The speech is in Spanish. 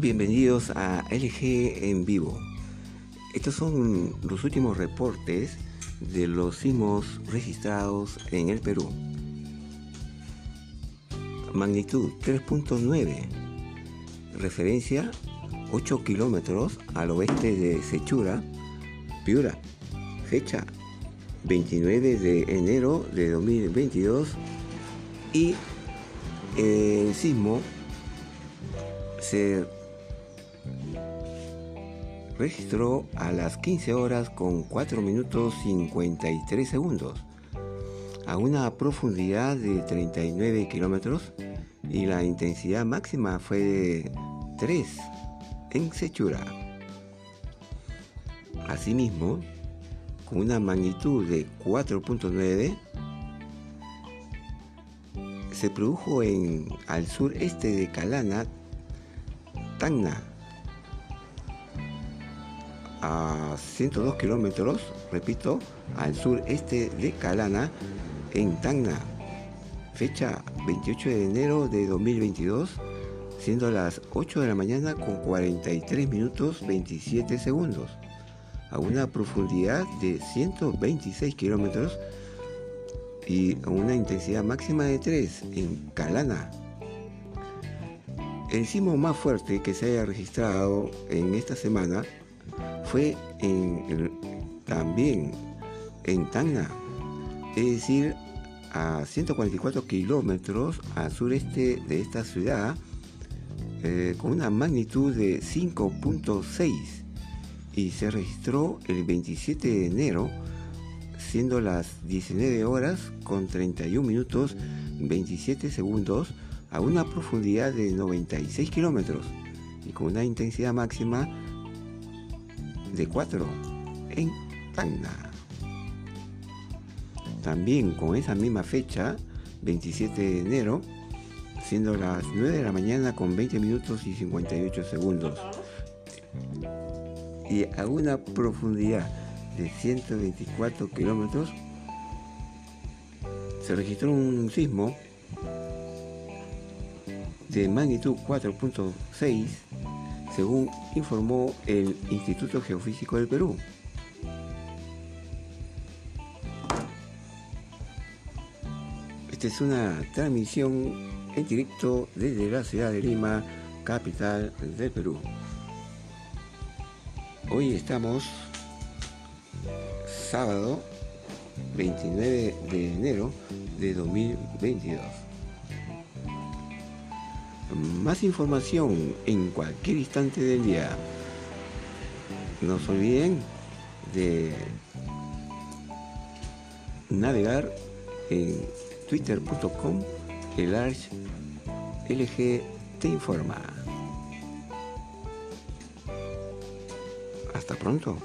Bienvenidos a LG en vivo. Estos son los últimos reportes de los sismos registrados en el Perú. Magnitud 3.9. Referencia 8 kilómetros al oeste de Sechura, Piura. Fecha 29 de enero de 2022 y el sismo se registró a las 15 horas con 4 minutos 53 segundos a una profundidad de 39 kilómetros y la intensidad máxima fue de 3 en Sechura. Asimismo, con una magnitud de 4.9, se produjo en al sureste de Calana, Tacna, a 102 kilómetros, repito, al sureste de Calana, en Tacna, fecha 28 de enero de 2022, siendo las 8 de la mañana con 43 minutos 27 segundos, a una profundidad de 126 kilómetros y a una intensidad máxima de 3 en Calana. El sismo más fuerte que se haya registrado en esta semana fue en, también en Tacna, es decir, a 144 kilómetros al sureste de esta ciudad, eh, con una magnitud de 5.6 y se registró el 27 de enero, siendo las 19 horas con 31 minutos 27 segundos a una profundidad de 96 kilómetros y con una intensidad máxima de 4 en Tacna. También con esa misma fecha, 27 de enero, siendo las 9 de la mañana con 20 minutos y 58 segundos. Y a una profundidad de 124 kilómetros, se registró un sismo de magnitud 4.6, según informó el Instituto Geofísico del Perú. Esta es una transmisión en directo desde la ciudad de Lima, capital del Perú. Hoy estamos sábado 29 de enero de 2022. Más información en cualquier instante del día. No se olviden de navegar en twitter.com large LG te informa. Hasta pronto.